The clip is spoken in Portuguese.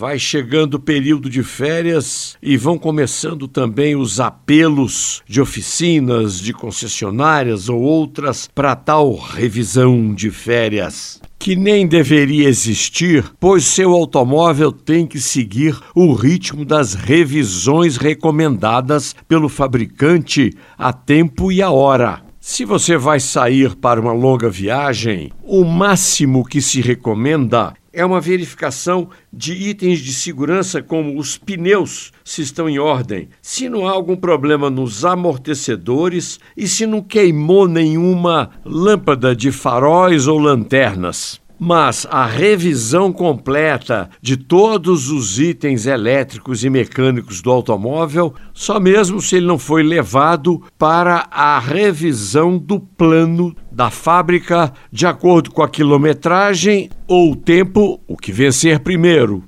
vai chegando o período de férias e vão começando também os apelos de oficinas, de concessionárias ou outras para tal revisão de férias que nem deveria existir, pois seu automóvel tem que seguir o ritmo das revisões recomendadas pelo fabricante a tempo e a hora. Se você vai sair para uma longa viagem, o máximo que se recomenda é uma verificação de itens de segurança como os pneus, se estão em ordem, se não há algum problema nos amortecedores e se não queimou nenhuma lâmpada de faróis ou lanternas mas a revisão completa de todos os itens elétricos e mecânicos do automóvel, só mesmo se ele não foi levado para a revisão do plano da fábrica de acordo com a quilometragem ou o tempo, o que vencer primeiro.